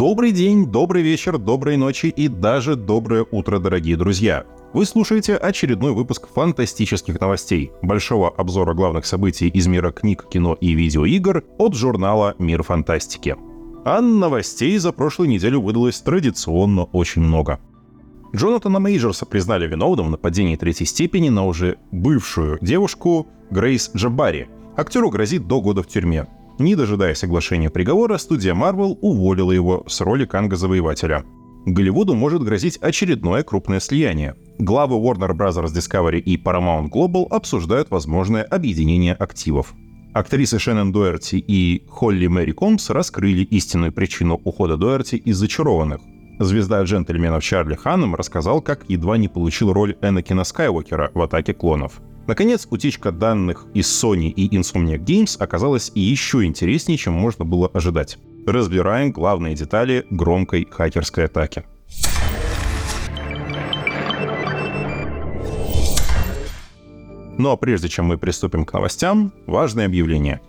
Добрый день, добрый вечер, доброй ночи и даже доброе утро, дорогие друзья. Вы слушаете очередной выпуск фантастических новостей, большого обзора главных событий из мира книг, кино и видеоигр от журнала «Мир фантастики». А новостей за прошлую неделю выдалось традиционно очень много. Джонатана Мейджерса признали виновным в нападении третьей степени на уже бывшую девушку Грейс Джабари. Актеру грозит до года в тюрьме. Не дожидаясь оглашения приговора, студия Marvel уволила его с роли Канга-завоевателя. Голливуду может грозить очередное крупное слияние. Главы Warner Bros. Discovery и Paramount Global обсуждают возможное объединение активов. Актрисы Шеннон Дуэрти и Холли Мэри Комс раскрыли истинную причину ухода Дуэрти из «Зачарованных». Звезда джентльменов Чарли Ханнем рассказал, как едва не получил роль Энакина Скайуокера в «Атаке клонов». Наконец, утечка данных из Sony и Insomniac Games оказалась еще интереснее, чем можно было ожидать. Разбираем главные детали громкой хакерской атаки. Ну а прежде чем мы приступим к новостям, важное объявление.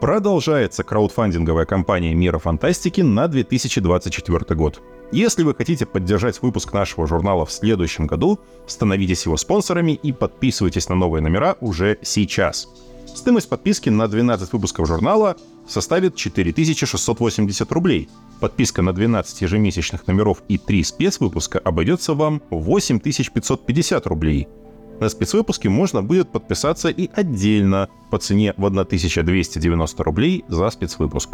Продолжается краудфандинговая кампания Мира фантастики на 2024 год. Если вы хотите поддержать выпуск нашего журнала в следующем году, становитесь его спонсорами и подписывайтесь на новые номера уже сейчас. Стоимость подписки на 12 выпусков журнала составит 4680 рублей. Подписка на 12 ежемесячных номеров и 3 спецвыпуска обойдется вам в 8550 рублей. На спецвыпуске можно будет подписаться и отдельно по цене в 1290 рублей за спецвыпуск.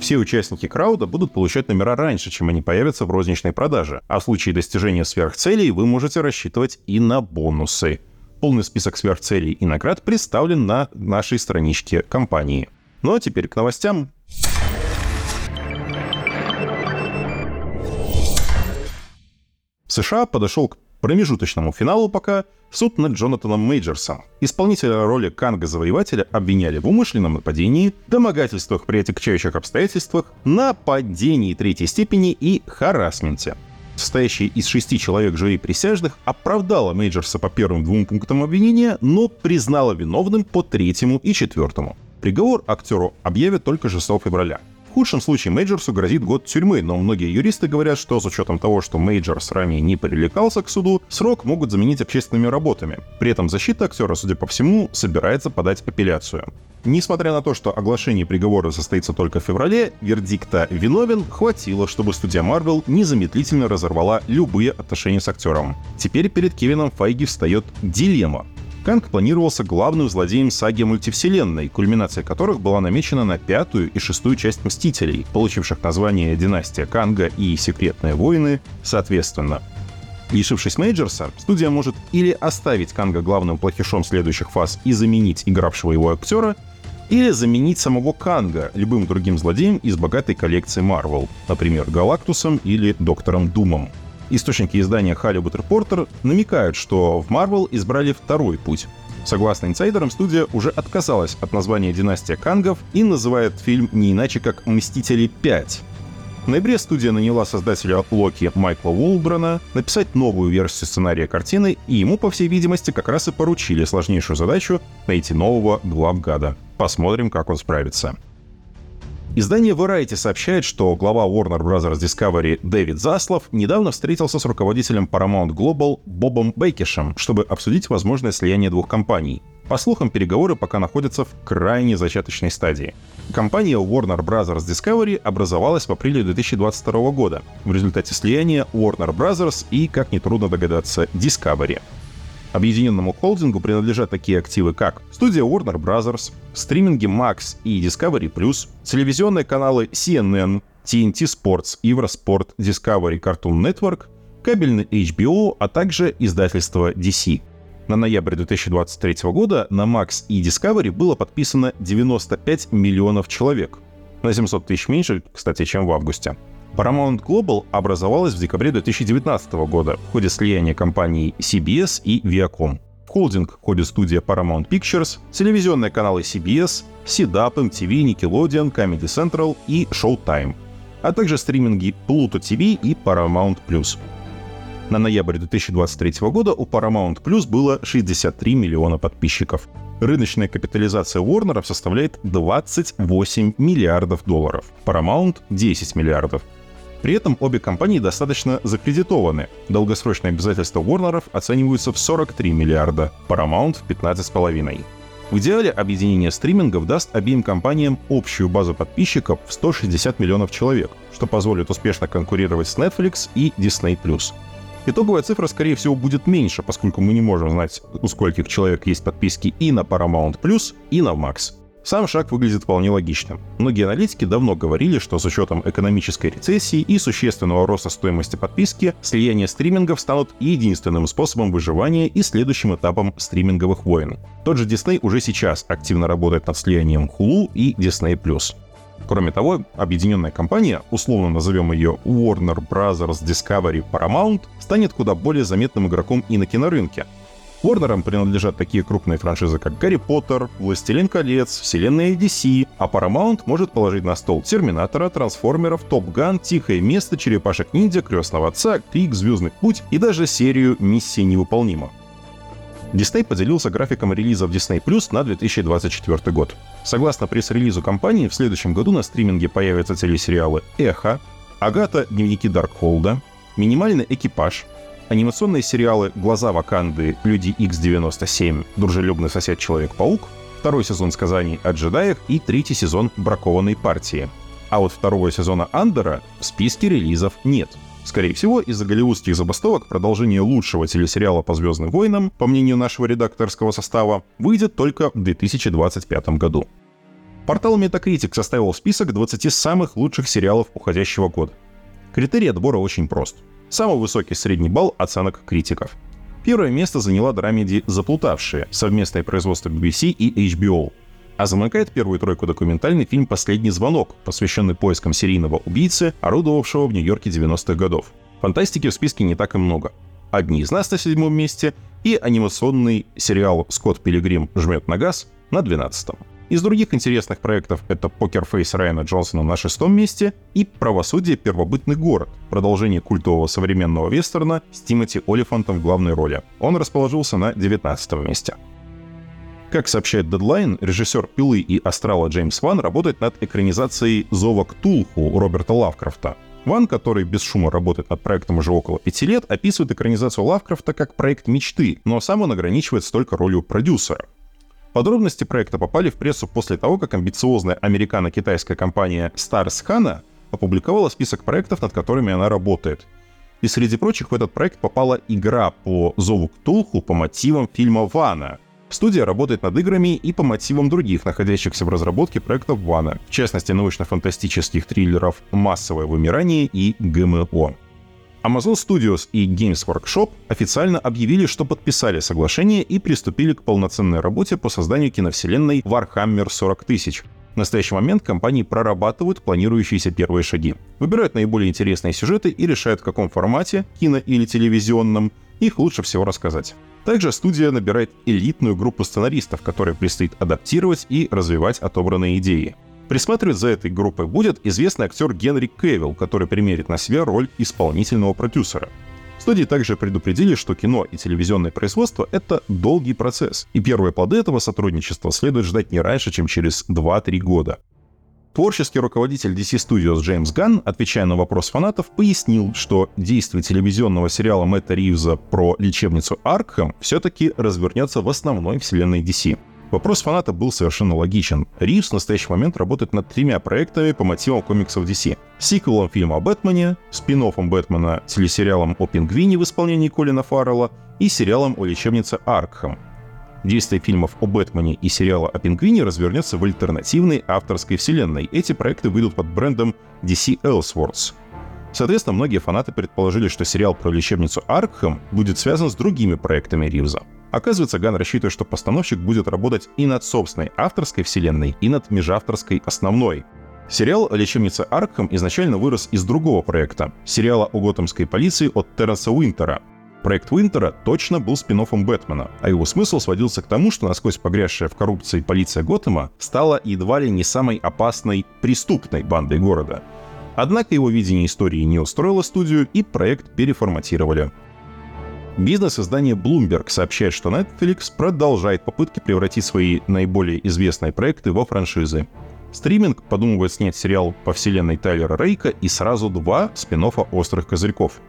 Все участники крауда будут получать номера раньше, чем они появятся в розничной продаже, а в случае достижения сверхцелей вы можете рассчитывать и на бонусы. Полный список сверхцелей и наград представлен на нашей страничке компании. Ну а теперь к новостям. США подошел к промежуточному финалу пока суд над Джонатаном Мейджерсом. Исполнителя роли Канга-завоевателя обвиняли в умышленном нападении, домогательствах при отягчающих обстоятельствах, нападении третьей степени и харасменте. Состоящий из шести человек жюри присяжных оправдала Мейджерса по первым двум пунктам обвинения, но признала виновным по третьему и четвертому. Приговор актеру объявят только 6 февраля. Худшем случае Мейджорсу грозит год тюрьмы, но многие юристы говорят, что с учетом того, что Мейджорс ранее не привлекался к суду, срок могут заменить общественными работами. При этом защита актера, судя по всему, собирается подать апелляцию. Несмотря на то, что оглашение приговора состоится только в феврале, вердикта «виновен» хватило, чтобы студия Marvel незамедлительно разорвала любые отношения с актером. Теперь перед Кевином Файги встает дилемма. Канг планировался главным злодеем саги мультивселенной, кульминация которых была намечена на пятую и шестую часть «Мстителей», получивших название «Династия Канга» и «Секретные войны» соответственно. Лишившись Мейджерса, студия может или оставить Канга главным плохишом следующих фаз и заменить игравшего его актера, или заменить самого Канга любым другим злодеем из богатой коллекции Marvel, например, Галактусом или Доктором Думом. Источники издания Hollywood Reporter намекают, что в Marvel избрали второй путь. Согласно инсайдерам, студия уже отказалась от названия «Династия Кангов» и называет фильм не иначе как «Мстители 5». В ноябре студия наняла создателя Локи Майкла Уолбрана написать новую версию сценария картины, и ему, по всей видимости, как раз и поручили сложнейшую задачу найти нового главгада. Посмотрим, как он справится. Издание Variety сообщает, что глава Warner Bros. Discovery Дэвид Заслов недавно встретился с руководителем Paramount Global Бобом Бейкишем, чтобы обсудить возможное слияние двух компаний. По слухам, переговоры пока находятся в крайне зачаточной стадии. Компания Warner Bros. Discovery образовалась в апреле 2022 года в результате слияния Warner Bros. и, как нетрудно догадаться, Discovery. Объединенному холдингу принадлежат такие активы, как студия Warner Bros., стриминги Max и Discovery+, телевизионные каналы CNN, TNT Sports, Eurosport, Discovery Cartoon Network, кабельный HBO, а также издательство DC. На ноябрь 2023 года на Max и Discovery было подписано 95 миллионов человек. На 700 тысяч меньше, кстати, чем в августе. Paramount Global образовалась в декабре 2019 года в ходе слияния компаний CBS и Viacom. В холдинг входит студия Paramount Pictures, телевизионные каналы CBS, CDAP, MTV, Nickelodeon, Comedy Central и Showtime, а также стриминги Pluto TV и Paramount+. На ноябрь 2023 года у Paramount Plus было 63 миллиона подписчиков. Рыночная капитализация Warner составляет 28 миллиардов долларов, Paramount — 10 миллиардов. При этом обе компании достаточно закредитованы. Долгосрочные обязательства Warner оцениваются в 43 миллиарда, Paramount — в 15,5. В идеале объединение стримингов даст обеим компаниям общую базу подписчиков в 160 миллионов человек, что позволит успешно конкурировать с Netflix и Disney+. Итоговая цифра, скорее всего, будет меньше, поскольку мы не можем знать, у скольких человек есть подписки и на Paramount+, и на Max. Сам шаг выглядит вполне логичным. Многие аналитики давно говорили, что с учетом экономической рецессии и существенного роста стоимости подписки, слияние стримингов станут единственным способом выживания и следующим этапом стриминговых войн. Тот же Disney уже сейчас активно работает над слиянием Hulu и Disney+. Кроме того, объединенная компания, условно назовем ее Warner Bros. Discovery Paramount, станет куда более заметным игроком и на кинорынке, Warner принадлежат такие крупные франшизы, как Гарри Поттер, Властелин колец, вселенная DC, а Paramount может положить на стол Терминатора, Трансформеров, Топ Ган, Тихое место, Черепашек Ниндзя, Крестного отца, Крик, Звездный путь и даже серию Миссии невыполнима. Disney поделился графиком релизов Disney Plus на 2024 год. Согласно пресс-релизу компании, в следующем году на стриминге появятся телесериалы «Эхо», «Агата. Дневники Даркхолда», «Минимальный экипаж», анимационные сериалы «Глаза Ваканды», «Люди X97», «Дружелюбный сосед Человек-паук», второй сезон сказаний о джедаях и третий сезон «Бракованной партии». А вот второго сезона «Андера» в списке релизов нет. Скорее всего, из-за голливудских забастовок продолжение лучшего телесериала по «Звездным войнам», по мнению нашего редакторского состава, выйдет только в 2025 году. Портал Metacritic составил список 20 самых лучших сериалов уходящего года. Критерий отбора очень прост — Самый высокий средний балл оценок критиков. Первое место заняла драмеди «Заплутавшие» совместное производство BBC и HBO. А замыкает первую тройку документальный фильм «Последний звонок», посвященный поискам серийного убийцы, орудовавшего в Нью-Йорке 90-х годов. Фантастики в списке не так и много. «Одни из нас» на седьмом месте и анимационный сериал «Скотт Пилигрим жмет на газ» на двенадцатом. Из других интересных проектов это «Покерфейс» Райана Джонсона на шестом месте и «Правосудие. Первобытный город» — продолжение культового современного вестерна с Тимоти Олифантом в главной роли. Он расположился на девятнадцатом месте. Как сообщает Deadline, режиссер «Пилы» и «Астрала» Джеймс Ван работает над экранизацией «Зова Ктулху» Роберта Лавкрафта. Ван, который без шума работает над проектом уже около пяти лет, описывает экранизацию Лавкрафта как проект мечты, но сам он ограничивается только ролью продюсера. Подробности проекта попали в прессу после того, как амбициозная американо-китайская компания Stars Hana опубликовала список проектов, над которыми она работает. И среди прочих в этот проект попала игра по Зову Ктулху по мотивам фильма Вана. Студия работает над играми и по мотивам других, находящихся в разработке проектов Вана, в частности научно-фантастических триллеров «Массовое вымирание» и «ГМО». Amazon Studios и Games Workshop официально объявили, что подписали соглашение и приступили к полноценной работе по созданию киновселенной Warhammer 40 тысяч. В настоящий момент компании прорабатывают планирующиеся первые шаги. Выбирают наиболее интересные сюжеты и решают, в каком формате, кино или телевизионном, их лучше всего рассказать. Также студия набирает элитную группу сценаристов, которые предстоит адаптировать и развивать отобранные идеи. Присматривать за этой группой будет известный актер Генри Кевилл, который примерит на себя роль исполнительного продюсера. Студии также предупредили, что кино и телевизионное производство — это долгий процесс, и первые плоды этого сотрудничества следует ждать не раньше, чем через 2-3 года. Творческий руководитель DC Studios Джеймс Ганн, отвечая на вопрос фанатов, пояснил, что действие телевизионного сериала Мэтта Ривза про лечебницу Аркхэм все-таки развернется в основной вселенной DC. Вопрос фаната был совершенно логичен. Ривз в настоящий момент работает над тремя проектами по мотивам комиксов DC. Сиквелом фильма о Бэтмене, спин Бэтмена телесериалом о Пингвине в исполнении Колина Фаррелла и сериалом о лечебнице Аркхэм. Действие фильмов о Бэтмене и сериала о Пингвине развернется в альтернативной авторской вселенной. Эти проекты выйдут под брендом DC Elseworlds. Соответственно, многие фанаты предположили, что сериал про лечебницу Аркхэм будет связан с другими проектами Ривза. Оказывается, Ган рассчитывает, что постановщик будет работать и над собственной авторской вселенной, и над межавторской основной. Сериал «Лечебница Аркхэм» изначально вырос из другого проекта — сериала о готэмской полиции от Терренса Уинтера. Проект Уинтера точно был спин Бэтмена, а его смысл сводился к тому, что насквозь погрязшая в коррупции полиция Готэма стала едва ли не самой опасной преступной бандой города. Однако его видение истории не устроило студию, и проект переформатировали. Бизнес-издание Bloomberg сообщает, что Netflix продолжает попытки превратить свои наиболее известные проекты во франшизы. Стриминг подумывает снять сериал по вселенной Тайлера Рейка и сразу два спин «Острых козырьков».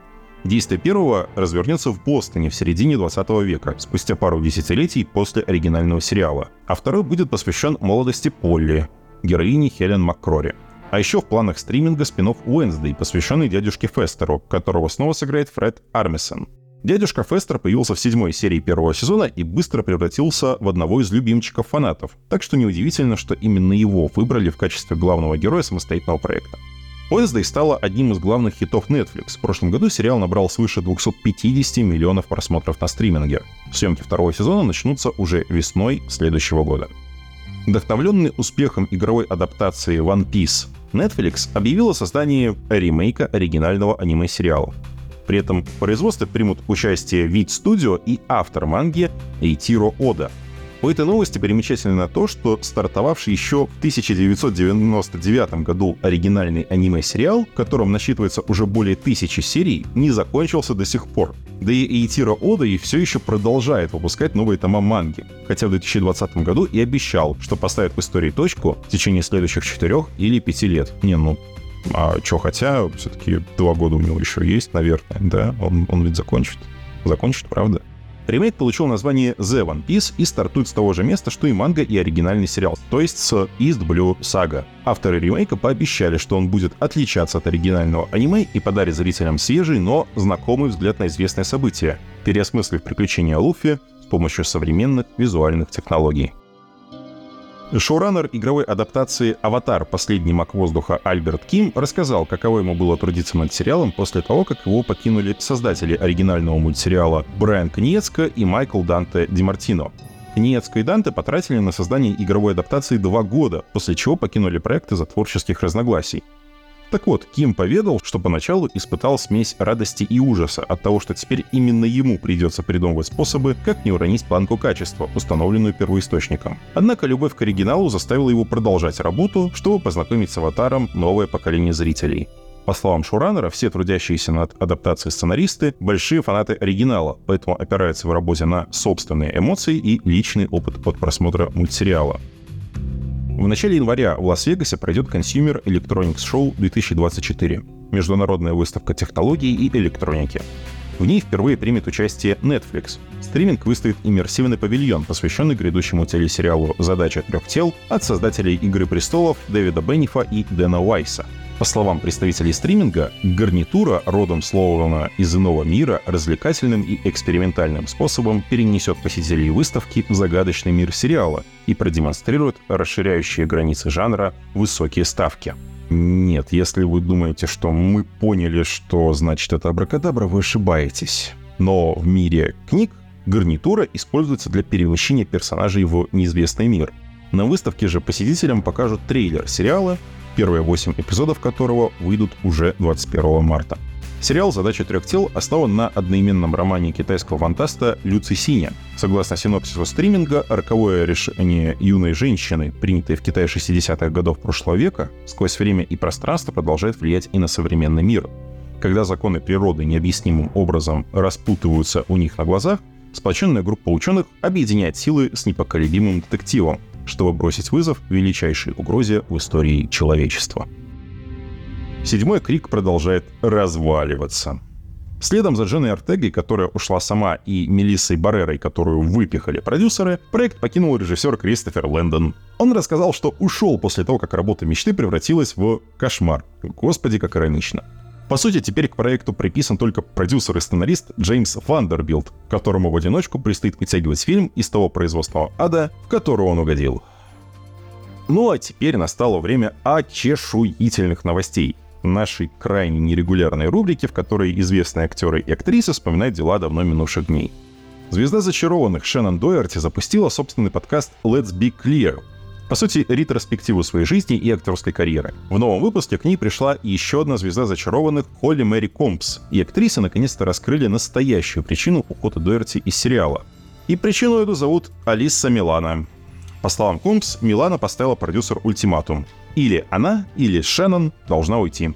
Действие первого развернется в Бостоне в середине 20 века, спустя пару десятилетий после оригинального сериала, а второй будет посвящен молодости Полли, героине Хелен МакКрори. А еще в планах стриминга спин Уэнсдей, посвященный дядюшке Фестеру, которого снова сыграет Фред Армисон. Дядюшка Фестер появился в седьмой серии первого сезона и быстро превратился в одного из любимчиков фанатов, так что неудивительно, что именно его выбрали в качестве главного героя самостоятельного проекта. Wednesday стала одним из главных хитов Netflix. В прошлом году сериал набрал свыше 250 миллионов просмотров на стриминге. Съемки второго сезона начнутся уже весной следующего года. Вдохновленный успехом игровой адаптации One Piece, Netflix объявил о создании ремейка оригинального аниме-сериала. При этом в производстве примут участие Вид Studio и автор манги Эйтиро Ода. У этой новости примечательно то, что стартовавший еще в 1999 году оригинальный аниме-сериал, в котором насчитывается уже более тысячи серий, не закончился до сих пор. Да и Эйтиро Ода и все еще продолжает выпускать новые тома манги, хотя в 2020 году и обещал, что поставит в истории точку в течение следующих четырех или пяти лет. Не, ну а что, хотя, все-таки два года у него еще есть, наверное, да? Он, он ведь закончит. Закончит, правда? Ремейк получил название The One Piece и стартует с того же места, что и манга и оригинальный сериал, то есть с East Blue Saga. Авторы ремейка пообещали, что он будет отличаться от оригинального аниме и подарит зрителям свежий, но знакомый взгляд на известное событие, переосмыслив приключения Луфи с помощью современных визуальных технологий. Шоураннер игровой адаптации «Аватар. Последний маг воздуха» Альберт Ким рассказал, каково ему было трудиться над сериалом после того, как его покинули создатели оригинального мультсериала Брайан Коньецко и Майкл Данте Димартино. Коньецко и Данте потратили на создание игровой адаптации два года, после чего покинули проект из-за творческих разногласий. Так вот, Ким поведал, что поначалу испытал смесь радости и ужаса от того, что теперь именно ему придется придумывать способы, как не уронить планку качества, установленную первоисточником. Однако любовь к оригиналу заставила его продолжать работу, чтобы познакомить с аватаром новое поколение зрителей. По словам шоураннера, все трудящиеся над адаптацией сценаристы — большие фанаты оригинала, поэтому опираются в работе на собственные эмоции и личный опыт от просмотра мультсериала. В начале января в Лас-Вегасе пройдет Consumer Electronics Show 2024 — международная выставка технологий и электроники. В ней впервые примет участие Netflix. Стриминг выставит иммерсивный павильон, посвященный грядущему телесериалу «Задача трех тел» от создателей «Игры престолов» Дэвида Беннифа и Дэна Уайса — по словам представителей стриминга, гарнитура, родом словно из иного мира, развлекательным и экспериментальным способом перенесет посетителей выставки в загадочный мир сериала и продемонстрирует расширяющие границы жанра высокие ставки. Нет, если вы думаете, что мы поняли, что значит это абракадабра, вы ошибаетесь. Но в мире книг гарнитура используется для перемещения персонажей в неизвестный мир. На выставке же посетителям покажут трейлер сериала, первые 8 эпизодов которого выйдут уже 21 марта. Сериал «Задача трех тел» основан на одноименном романе китайского фантаста Люци Синя. Согласно синопсису стриминга, роковое решение юной женщины, принятое в Китае 60-х годов прошлого века, сквозь время и пространство продолжает влиять и на современный мир. Когда законы природы необъяснимым образом распутываются у них на глазах, сплоченная группа ученых объединяет силы с непоколебимым детективом, чтобы бросить вызов величайшей угрозе в истории человечества. Седьмой крик продолжает разваливаться. Следом за Дженой Артегой, которая ушла сама, и Мелиссой Баррерой, которую выпихали продюсеры, проект покинул режиссер Кристофер Лэндон. Он рассказал, что ушел после того, как работа мечты превратилась в кошмар. Господи, как иронично. По сути, теперь к проекту приписан только продюсер и сценарист Джеймс Вандербилт, которому в одиночку предстоит вытягивать фильм из того производственного ада, в который он угодил. Ну а теперь настало время очешуительных новостей нашей крайне нерегулярной рубрики, в которой известные актеры и актрисы вспоминают дела давно минувших дней. Звезда зачарованных Шеннон Дойерти запустила собственный подкаст «Let's Be Clear», по сути, ретроспективу своей жизни и актерской карьеры. В новом выпуске к ней пришла еще одна звезда зачарованных Холли Мэри Комбс, и актрисы наконец-то раскрыли настоящую причину ухода Доэрти из сериала. И причину эту зовут Алиса Милана. По словам Компс, Милана поставила продюсер ультиматум. Или она, или Шеннон должна уйти.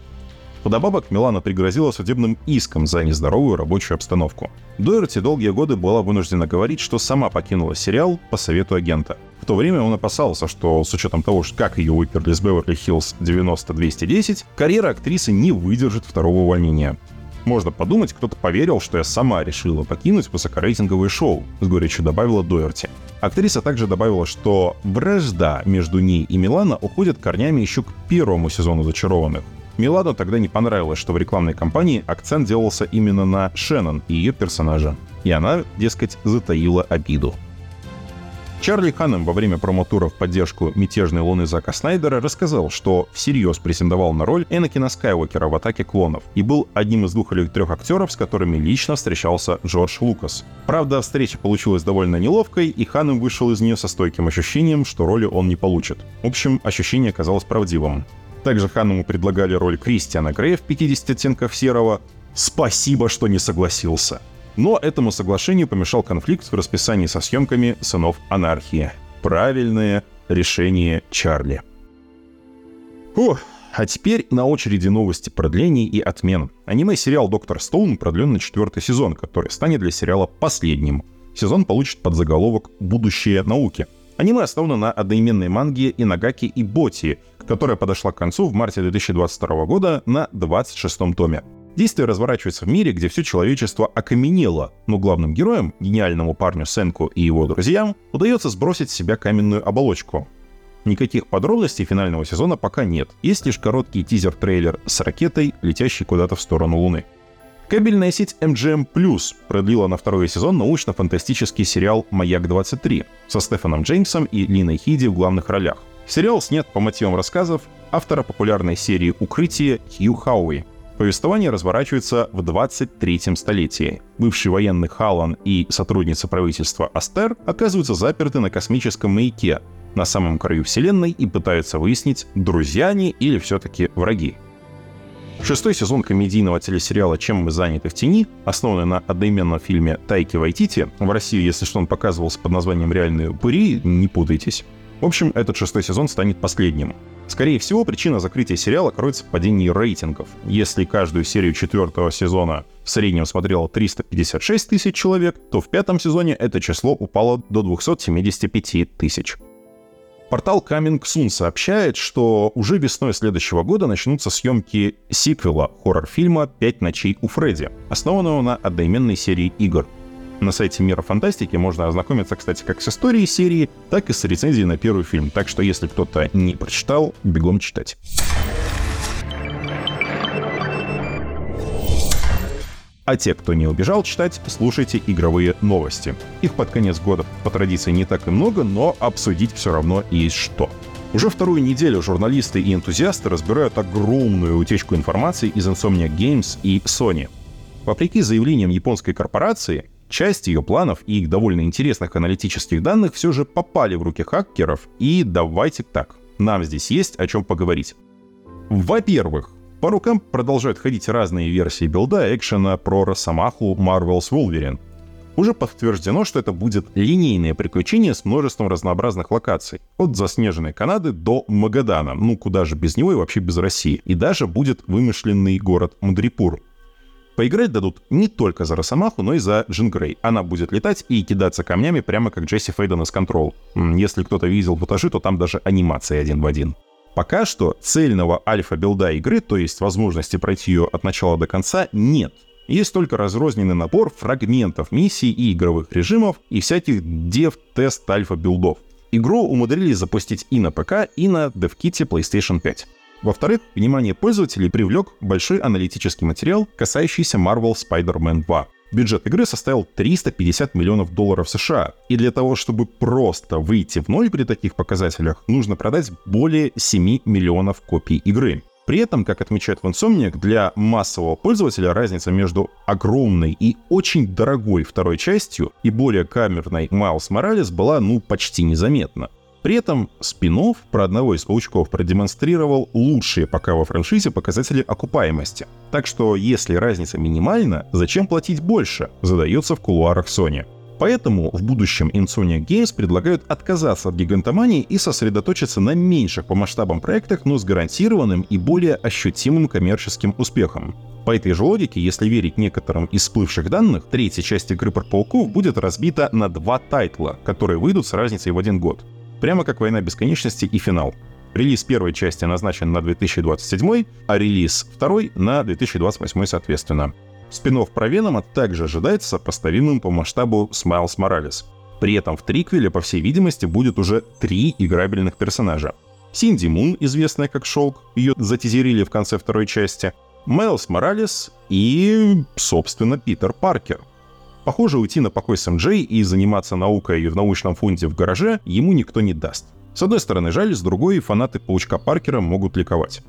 Вдобавок, Милана пригрозила судебным иском за нездоровую рабочую обстановку. Дойерти долгие годы была вынуждена говорить, что сама покинула сериал по совету агента. В то время он опасался, что с учетом того, как ее выперли с Беверли-Хиллз 90-210, карьера актрисы не выдержит второго увольнения. Можно подумать, кто-то поверил, что я сама решила покинуть высокорейтинговое шоу, с горечью добавила Дойерти. Актриса также добавила, что вражда между ней и Милана уходит корнями еще к первому сезону «Зачарованных». Миладу тогда не понравилось, что в рекламной кампании акцент делался именно на Шеннон и ее персонажа. И она, дескать, затаила обиду. Чарли Ханнем во время промо-тура в поддержку мятежной луны Зака Снайдера рассказал, что всерьез претендовал на роль Энакина Скайуокера в «Атаке клонов» и был одним из двух или трех актеров, с которыми лично встречался Джордж Лукас. Правда, встреча получилась довольно неловкой, и Ханнем вышел из нее со стойким ощущением, что роли он не получит. В общем, ощущение оказалось правдивым. Также Ханнему предлагали роль Кристиана Грея в «50 оттенков серого». Спасибо, что не согласился. Но этому соглашению помешал конфликт в расписании со съемками «Сынов анархии». Правильное решение Чарли. Фух, а теперь на очереди новости продлений и отмен. Аниме-сериал «Доктор Стоун» продлен на четвертый сезон, который станет для сериала последним. Сезон получит под заголовок «Будущее науки». Аниме основано на одноименной манге Инагаки и Боти, которая подошла к концу в марте 2022 года на 26-м томе. Действие разворачивается в мире, где все человечество окаменело, но главным героям, гениальному парню Сенку и его друзьям, удается сбросить с себя каменную оболочку. Никаких подробностей финального сезона пока нет, есть лишь короткий тизер-трейлер с ракетой, летящей куда-то в сторону Луны. Кабельная сеть MGM Plus продлила на второй сезон научно-фантастический сериал «Маяк-23» со Стефаном Джеймсом и Линой Хиди в главных ролях. Сериал снят по мотивам рассказов автора популярной серии «Укрытие» Хью Хауи, Повествование разворачивается в 23-м столетии. Бывший военный Халан и сотрудница правительства Астер оказываются заперты на космическом маяке на самом краю Вселенной и пытаются выяснить, друзья они или все-таки враги. Шестой сезон комедийного телесериала «Чем мы заняты в тени», основанный на одноименном фильме Тайки Вайтити, в России, если что, он показывался под названием «Реальные упыри», не путайтесь. В общем, этот шестой сезон станет последним. Скорее всего, причина закрытия сериала кроется в падении рейтингов. Если каждую серию четвертого сезона в среднем смотрело 356 тысяч человек, то в пятом сезоне это число упало до 275 тысяч. Портал Coming Soon сообщает, что уже весной следующего года начнутся съемки сиквела хоррор-фильма «Пять ночей у Фредди», основанного на одноименной серии игр — на сайте Мира Фантастики можно ознакомиться, кстати, как с историей серии, так и с рецензией на первый фильм. Так что, если кто-то не прочитал, бегом читать. А те, кто не убежал читать, слушайте игровые новости. Их под конец года по традиции не так и много, но обсудить все равно есть что. Уже вторую неделю журналисты и энтузиасты разбирают огромную утечку информации из Insomniac Games и Sony. Вопреки заявлениям японской корпорации, Часть ее планов и их довольно интересных аналитических данных все же попали в руки хакеров, и давайте так, нам здесь есть о чем поговорить. Во-первых, по рукам продолжают ходить разные версии билда экшена про Росомаху Marvel's Wolverine. Уже подтверждено, что это будет линейное приключение с множеством разнообразных локаций. От заснеженной Канады до Магадана, ну куда же без него и вообще без России. И даже будет вымышленный город Мудрипур, Поиграть дадут не только за Росомаху, но и за Джин Грей. Она будет летать и кидаться камнями прямо как Джесси Фейден из Control. Если кто-то видел футажи, то там даже анимация один в один. Пока что цельного альфа-билда игры, то есть возможности пройти ее от начала до конца, нет. Есть только разрозненный набор фрагментов миссий и игровых режимов и всяких дев-тест альфа-билдов. Игру умудрились запустить и на ПК, и на DevKit PlayStation 5. Во-вторых, внимание пользователей привлек большой аналитический материал, касающийся Marvel Spider-Man 2. Бюджет игры составил 350 миллионов долларов США, и для того, чтобы просто выйти в ноль при таких показателях, нужно продать более 7 миллионов копий игры. При этом, как отмечает в Insomniac, для массового пользователя разница между огромной и очень дорогой второй частью и более камерной Miles Morales была ну почти незаметна. При этом спин про одного из паучков продемонстрировал лучшие пока во франшизе показатели окупаемости. Так что если разница минимальна, зачем платить больше, задается в кулуарах Sony. Поэтому в будущем Insomniac Games предлагают отказаться от гигантомании и сосредоточиться на меньших по масштабам проектах, но с гарантированным и более ощутимым коммерческим успехом. По этой же логике, если верить некоторым из всплывших данных, третья часть игры про пауков будет разбита на два тайтла, которые выйдут с разницей в один год. Прямо как «Война бесконечности» и «Финал». Релиз первой части назначен на 2027, а релиз второй на 2028 соответственно. Спинов про Венома также ожидается сопоставимым по масштабу с Майлз Моралес. При этом в триквеле, по всей видимости, будет уже три играбельных персонажа. Синди Мун, известная как Шелк, ее затизерили в конце второй части, Майлз Моралес и, собственно, Питер Паркер. Похоже, уйти на покой с МД и заниматься наукой в научном фонде в гараже ему никто не даст. С одной стороны жаль, с другой фанаты Паучка Паркера могут ликовать.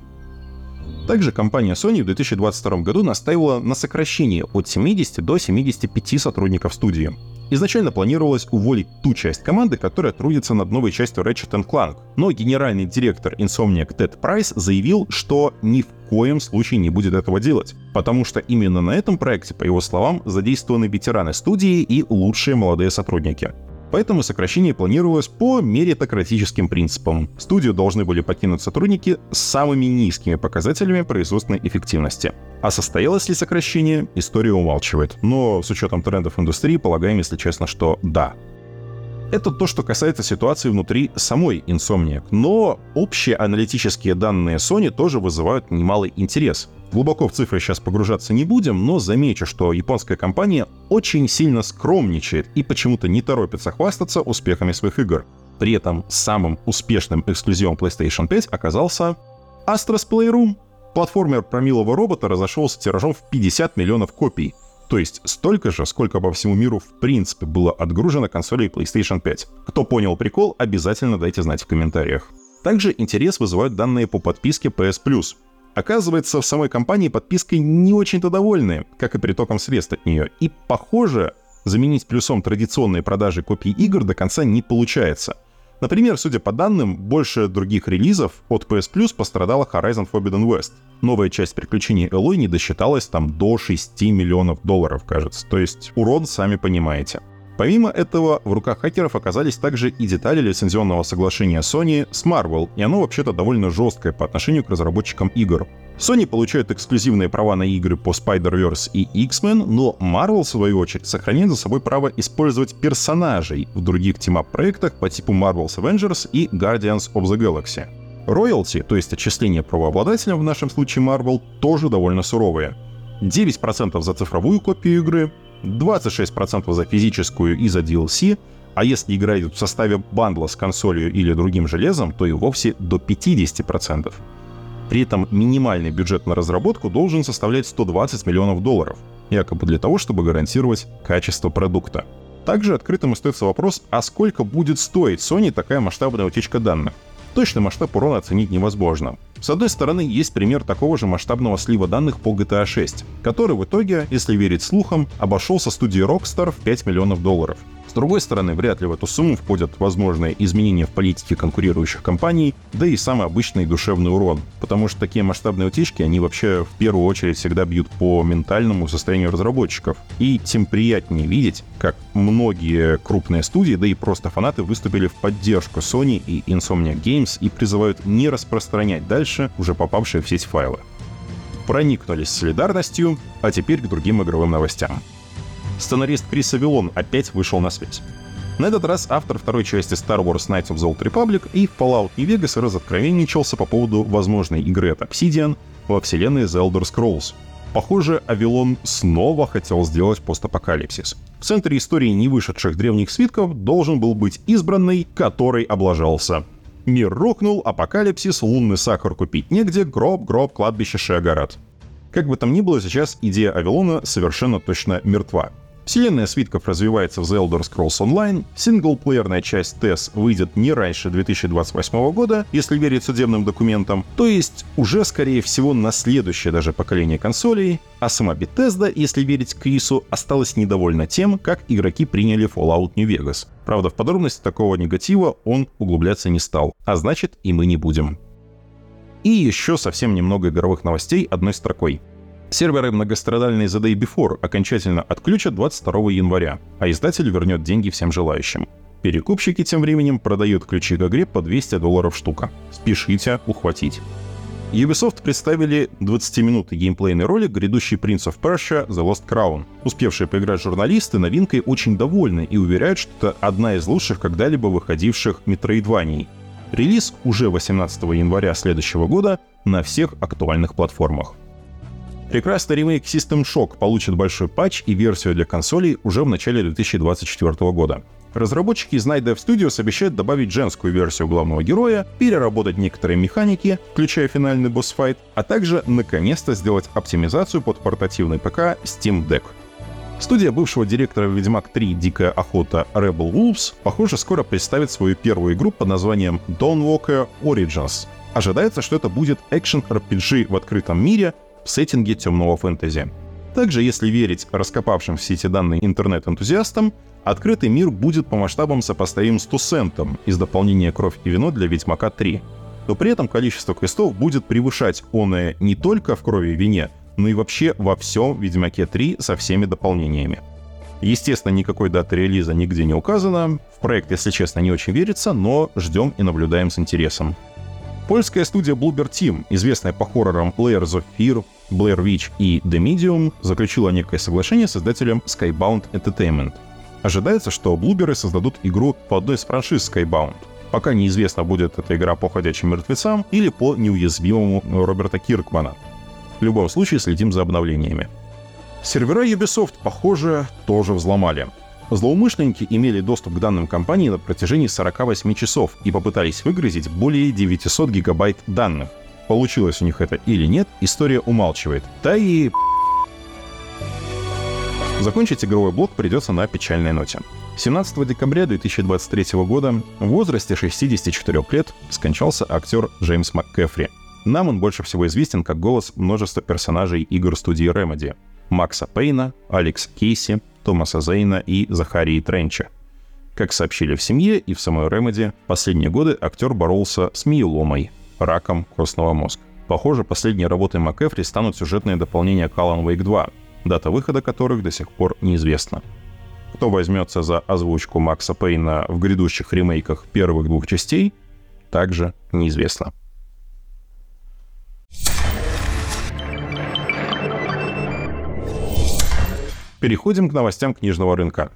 Также компания Sony в 2022 году настаивала на сокращении от 70 до 75 сотрудников студии. Изначально планировалось уволить ту часть команды, которая трудится над новой частью Ratchet Clank, но генеральный директор Insomniac Тед Прайс заявил, что ни в коем случае не будет этого делать, потому что именно на этом проекте, по его словам, задействованы ветераны студии и лучшие молодые сотрудники поэтому сокращение планировалось по меритократическим принципам. Студию должны были покинуть сотрудники с самыми низкими показателями производственной эффективности. А состоялось ли сокращение, история умалчивает. Но с учетом трендов индустрии, полагаем, если честно, что да. Это то, что касается ситуации внутри самой Insomniac. Но общие аналитические данные Sony тоже вызывают немалый интерес. Глубоко в цифры сейчас погружаться не будем, но замечу, что японская компания очень сильно скромничает и почему-то не торопится хвастаться успехами своих игр. При этом самым успешным эксклюзивом PlayStation 5 оказался Astro's Playroom. Платформер про милого робота разошелся тиражом в 50 миллионов копий, то есть столько же, сколько по всему миру в принципе было отгружено консолей PlayStation 5. Кто понял прикол, обязательно дайте знать в комментариях. Также интерес вызывают данные по подписке PS Plus. Оказывается, в самой компании подпиской не очень-то довольны, как и притоком средств от нее. И, похоже, заменить плюсом традиционные продажи копий игр до конца не получается. Например, судя по данным, больше других релизов от PS Plus пострадала Horizon Forbidden West. Новая часть приключений Элой не досчиталась там до 6 миллионов долларов, кажется. То есть урон, сами понимаете. Помимо этого, в руках хакеров оказались также и детали лицензионного соглашения Sony с Marvel, и оно вообще-то довольно жесткое по отношению к разработчикам игр. Sony получает эксклюзивные права на игры по Spider-Verse и X-Men, но Marvel, в свою очередь, сохраняет за собой право использовать персонажей в других тимап-проектах по типу Marvel's Avengers и Guardians of the Galaxy. Роялти, то есть отчисления правообладателям, в нашем случае Marvel, тоже довольно суровые. 9% за цифровую копию игры, 26% за физическую и за DLC, а если игра идет в составе бандла с консолью или другим железом, то и вовсе до 50%. При этом минимальный бюджет на разработку должен составлять 120 миллионов долларов, якобы для того, чтобы гарантировать качество продукта. Также открытым остается вопрос, а сколько будет стоить Sony такая масштабная утечка данных? Точный масштаб урона оценить невозможно. С одной стороны, есть пример такого же масштабного слива данных по GTA 6, который в итоге, если верить слухам, обошелся студии Rockstar в 5 миллионов долларов. С другой стороны, вряд ли в эту сумму входят возможные изменения в политике конкурирующих компаний, да и самый обычный душевный урон, потому что такие масштабные утечки, они вообще в первую очередь всегда бьют по ментальному состоянию разработчиков. И тем приятнее видеть, как многие крупные студии, да и просто фанаты выступили в поддержку Sony и Insomniac Games и призывают не распространять дальше уже попавшие в сеть файлы проникнулись солидарностью, а теперь к другим игровым новостям сценарист Крис Авилон опять вышел на связь. На этот раз автор второй части Star Wars Knights of the Old Republic и Fallout New Vegas разоткровенничался по поводу возможной игры от Obsidian во вселенной The Elder Scrolls. Похоже, Авилон снова хотел сделать постапокалипсис. В центре истории невышедших древних свитков должен был быть избранный, который облажался. Мир рухнул, апокалипсис, лунный сахар купить негде, гроб, гроб, кладбище Шиагарат. Как бы там ни было, сейчас идея Авилона совершенно точно мертва. Вселенная свитков развивается в The Elder Scrolls Online, синглплеерная часть TES выйдет не раньше 2028 года, если верить судебным документам, то есть уже, скорее всего, на следующее даже поколение консолей, а сама Bethesda, если верить Крису, осталась недовольна тем, как игроки приняли Fallout New Vegas. Правда, в подробности такого негатива он углубляться не стал, а значит и мы не будем. И еще совсем немного игровых новостей одной строкой. Серверы многострадальной The Day Before окончательно отключат 22 января, а издатель вернет деньги всем желающим. Перекупщики тем временем продают ключи к игре по 200 долларов штука. Спешите ухватить. Ubisoft представили 20-минутный геймплейный ролик грядущий Prince of Persia The Lost Crown. Успевшие поиграть журналисты новинкой очень довольны и уверяют, что это одна из лучших когда-либо выходивших метроидваний. Релиз уже 18 января следующего года на всех актуальных платформах. Прекрасный ремейк System Shock получит большой патч и версию для консолей уже в начале 2024 года. Разработчики из Night Dev Studios обещают добавить женскую версию главного героя, переработать некоторые механики, включая финальный босс-файт, а также наконец-то сделать оптимизацию под портативный ПК Steam Deck. Студия бывшего директора Ведьмак 3 Дикая охота Rebel Wolves, похоже, скоро представит свою первую игру под названием Dawnwalker Origins. Ожидается, что это будет экшен-RPG в открытом мире в сеттинге темного фэнтези. Также, если верить раскопавшим в сети данные интернет-энтузиастам, открытый мир будет по масштабам сопоставим с Тусентом из дополнения «Кровь и вино» для Ведьмака 3. Но при этом количество квестов будет превышать оное не только в «Крови и вине», но и вообще во всем Ведьмаке 3 со всеми дополнениями. Естественно, никакой даты релиза нигде не указано. В проект, если честно, не очень верится, но ждем и наблюдаем с интересом. Польская студия Bloober Team, известная по хоррорам Layers of Fear, Blair Witch и The Medium, заключила некое соглашение с издателем Skybound Entertainment. Ожидается, что блуберы создадут игру по одной из франшиз Skybound. Пока неизвестно, будет эта игра по ходячим мертвецам или по неуязвимому Роберта Киркмана. В любом случае следим за обновлениями. Сервера Ubisoft, похоже, тоже взломали. Злоумышленники имели доступ к данным компании на протяжении 48 часов и попытались выгрузить более 900 гигабайт данных. Получилось у них это или нет, история умалчивает. Да и... Закончить игровой блок придется на печальной ноте. 17 декабря 2023 года в возрасте 64 лет скончался актер Джеймс МакКефри. Нам он больше всего известен как голос множества персонажей игр студии Remedy. Макса Пейна, Алекс Кейси, Томаса Зейна и Захарии Тренча. Как сообщили в семье и в самой Ремеди, последние годы актер боролся с миеломой, раком костного мозга. Похоже, последней работой МакЭфри станут сюжетные дополнения к Alan Wake 2, дата выхода которых до сих пор неизвестна. Кто возьмется за озвучку Макса Пейна в грядущих ремейках первых двух частей, также неизвестно. Переходим к новостям книжного рынка.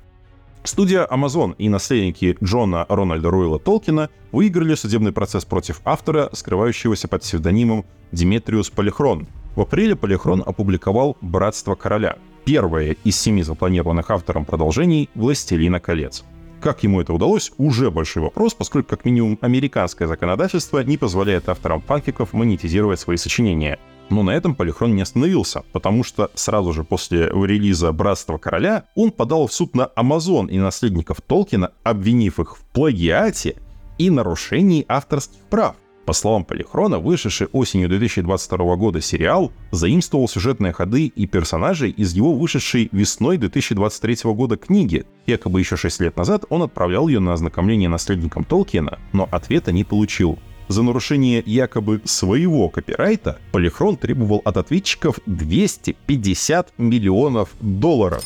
Студия Amazon и наследники Джона Рональда Руэлла Толкина выиграли судебный процесс против автора, скрывающегося под псевдонимом Диметриус Полихрон. В апреле Полихрон опубликовал «Братство короля», первое из семи запланированных автором продолжений «Властелина колец». Как ему это удалось, уже большой вопрос, поскольку как минимум американское законодательство не позволяет авторам фанфиков монетизировать свои сочинения. Но на этом Полихрон не остановился, потому что сразу же после релиза «Братства короля» он подал в суд на Amazon и наследников Толкина, обвинив их в плагиате и нарушении авторских прав. По словам Полихрона, вышедший осенью 2022 года сериал заимствовал сюжетные ходы и персонажей из его вышедшей весной 2023 года книги. Якобы еще 6 лет назад он отправлял ее на ознакомление наследникам Толкина, но ответа не получил. За нарушение якобы своего копирайта Полихрон требовал от ответчиков 250 миллионов долларов.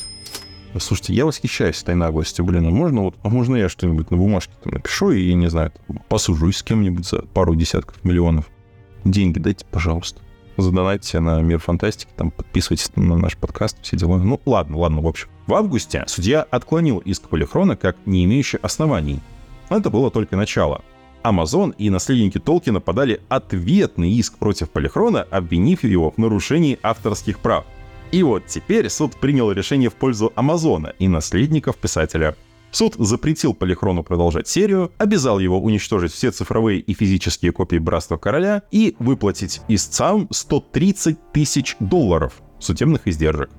Слушайте, я восхищаюсь этой наглостью, блин, а можно вот, а можно я что-нибудь на бумажке там напишу и, не знаю, посужусь с кем-нибудь за пару десятков миллионов. Деньги дайте, пожалуйста. Задонайте на Мир Фантастики, там подписывайтесь на наш подкаст, все дела. Ну, ладно, ладно, в общем. В августе судья отклонил иск Полихрона как не имеющий оснований. Но это было только начало. Amazon и наследники Толкина подали ответный иск против Полихрона, обвинив его в нарушении авторских прав. И вот теперь суд принял решение в пользу Амазона и наследников писателя. Суд запретил Полихрону продолжать серию, обязал его уничтожить все цифровые и физические копии Братства Короля и выплатить истцам 130 тысяч долларов судебных издержек.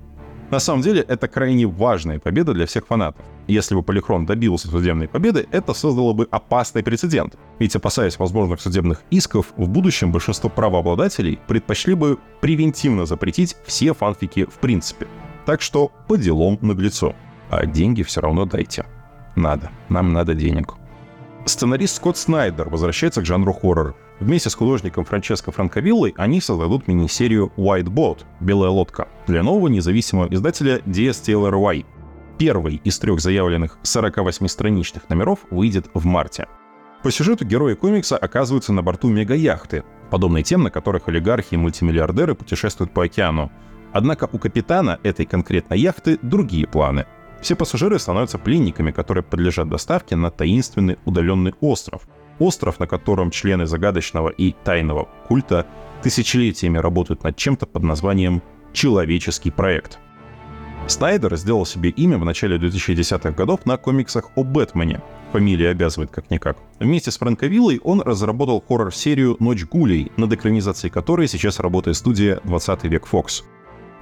На самом деле, это крайне важная победа для всех фанатов. Если бы Полихрон добился судебной победы, это создало бы опасный прецедент. Ведь опасаясь возможных судебных исков, в будущем большинство правообладателей предпочли бы превентивно запретить все фанфики в принципе. Так что по делам наглецу. А деньги все равно дайте. Надо. Нам надо денег. Сценарист Скотт Снайдер возвращается к жанру хоррор. Вместе с художником Франческо Франковиллой они создадут мини-серию White Boat — «Белая лодка» для нового независимого издателя DSTLRY. Первый из трех заявленных 48-страничных номеров выйдет в марте. По сюжету герои комикса оказываются на борту мега-яхты, подобной тем, на которых олигархи и мультимиллиардеры путешествуют по океану. Однако у капитана этой конкретной яхты другие планы. Все пассажиры становятся пленниками, которые подлежат доставке на таинственный удаленный остров. Остров, на котором члены загадочного и тайного культа тысячелетиями работают над чем-то под названием «Человеческий проект». Снайдер сделал себе имя в начале 2010-х годов на комиксах о Бэтмене. Фамилия обязывает как-никак. Вместе с Франковиллой он разработал хоррор-серию «Ночь гулей», над экранизацией которой сейчас работает студия «20 век Фокс».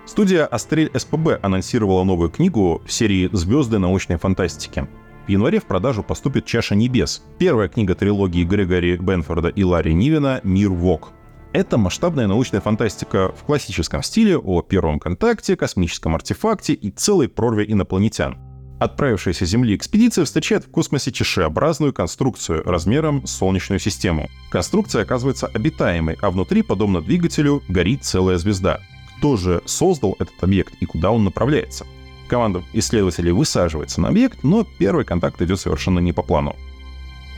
Студия «Астрель СПБ» анонсировала новую книгу в серии «Звезды научной фантастики». В январе в продажу поступит «Чаша небес», первая книга трилогии Грегори Бенфорда и Ларри Нивена «Мир Вок». Это масштабная научная фантастика в классическом стиле о первом контакте, космическом артефакте и целой прорве инопланетян. Отправившаяся с Земли экспедиция встречает в космосе чешеобразную конструкцию размером с Солнечную систему. Конструкция оказывается обитаемой, а внутри, подобно двигателю, горит целая звезда. Кто же создал этот объект и куда он направляется? Команда исследователей высаживается на объект, но первый контакт идет совершенно не по плану.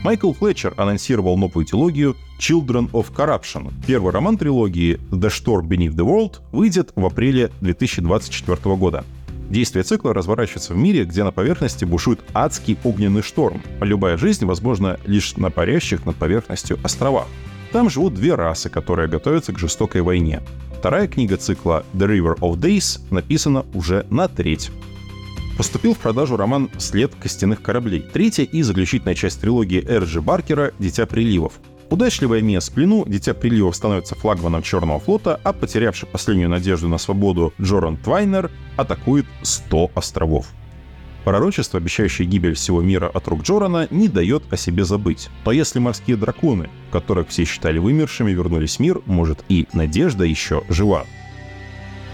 Майкл Флетчер анонсировал новую трилогию Children of Corruption. Первый роман трилогии The Storm Beneath the World выйдет в апреле 2024 года. Действие цикла разворачивается в мире, где на поверхности бушует адский огненный шторм. Любая жизнь возможна лишь на парящих над поверхностью островах. Там живут две расы, которые готовятся к жестокой войне. Вторая книга цикла The River of Days написана уже на треть. Поступил в продажу роман «След костяных кораблей», третья и заключительная часть трилогии Эрджи Баркера «Дитя приливов». Удачливая Мия в плену, Дитя приливов становится флагманом Черного флота, а потерявший последнюю надежду на свободу Джоран Твайнер атакует 100 островов. Пророчество, обещающее гибель всего мира от рук Джорана, не дает о себе забыть. Но если морские драконы, которых все считали вымершими, вернулись в мир, может и надежда еще жива.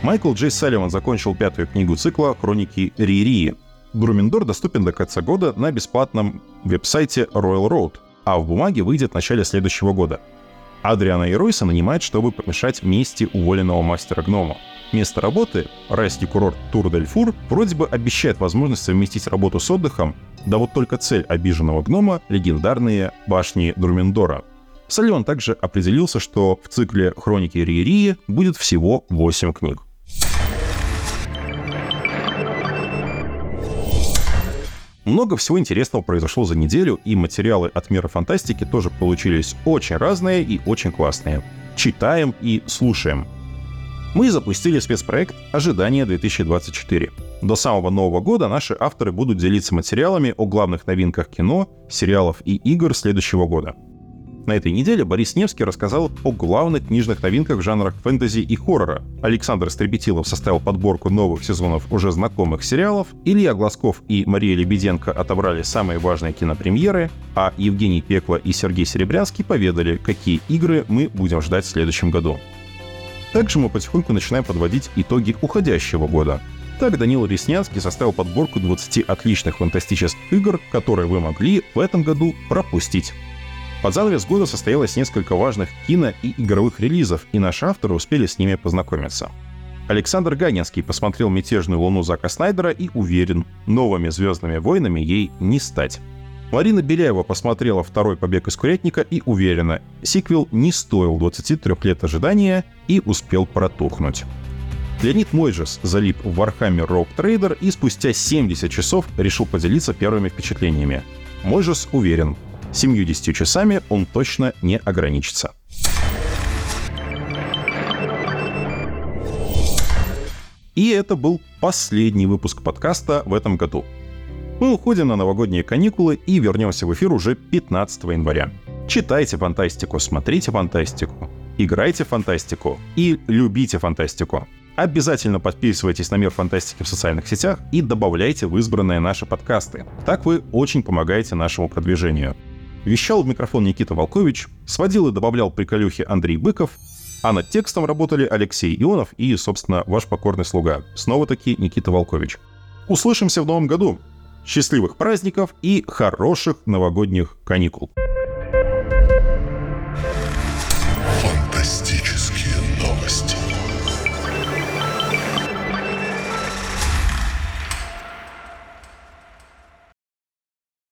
Майкл Джей Салливан закончил пятую книгу цикла «Хроники Ририи». Груминдор доступен до конца года на бесплатном веб-сайте Royal Road, а в бумаге выйдет в начале следующего года. Адриана и Ройса нанимает, чтобы помешать мести уволенного мастера гнома. Место работы, райский курорт Тур-дель-Фур, вроде бы обещает возможность совместить работу с отдыхом, да вот только цель обиженного гнома — легендарные башни Друмендора. Салливан также определился, что в цикле «Хроники Ририи» будет всего 8 книг. Много всего интересного произошло за неделю, и материалы от мира фантастики тоже получились очень разные и очень классные. Читаем и слушаем. Мы запустили спецпроект «Ожидание 2024». До самого Нового года наши авторы будут делиться материалами о главных новинках кино, сериалов и игр следующего года. На этой неделе Борис Невский рассказал о главных книжных новинках в жанрах фэнтези и хоррора. Александр Стребетилов составил подборку новых сезонов уже знакомых сериалов, Илья Глазков и Мария Лебеденко отобрали самые важные кинопремьеры, а Евгений Пекло и Сергей Серебрянский поведали, какие игры мы будем ждать в следующем году. Также мы потихоньку начинаем подводить итоги уходящего года. Так Данил Реснянский составил подборку 20 отличных фантастических игр, которые вы могли в этом году пропустить. Под занавес года состоялось несколько важных кино и игровых релизов, и наши авторы успели с ними познакомиться. Александр Ганинский посмотрел «Мятежную луну» Зака Снайдера и уверен, новыми «Звездными войнами» ей не стать. Марина Беляева посмотрела второй «Побег из курятника» и уверена, сиквел не стоил 23 лет ожидания и успел протухнуть. Леонид Мойжес залип в Warhammer Rogue Trader и спустя 70 часов решил поделиться первыми впечатлениями. Мойжес уверен, 70 часами он точно не ограничится. И это был последний выпуск подкаста в этом году. Мы уходим на новогодние каникулы и вернемся в эфир уже 15 января. Читайте фантастику, смотрите фантастику, играйте фантастику и любите фантастику. Обязательно подписывайтесь на Мир Фантастики в социальных сетях и добавляйте в избранные наши подкасты. Так вы очень помогаете нашему продвижению. Вещал в микрофон Никита Волкович, сводил и добавлял приколюхи Андрей Быков, а над текстом работали Алексей Ионов и, собственно, ваш покорный слуга. Снова-таки Никита Волкович. Услышимся в новом году. Счастливых праздников и хороших новогодних каникул.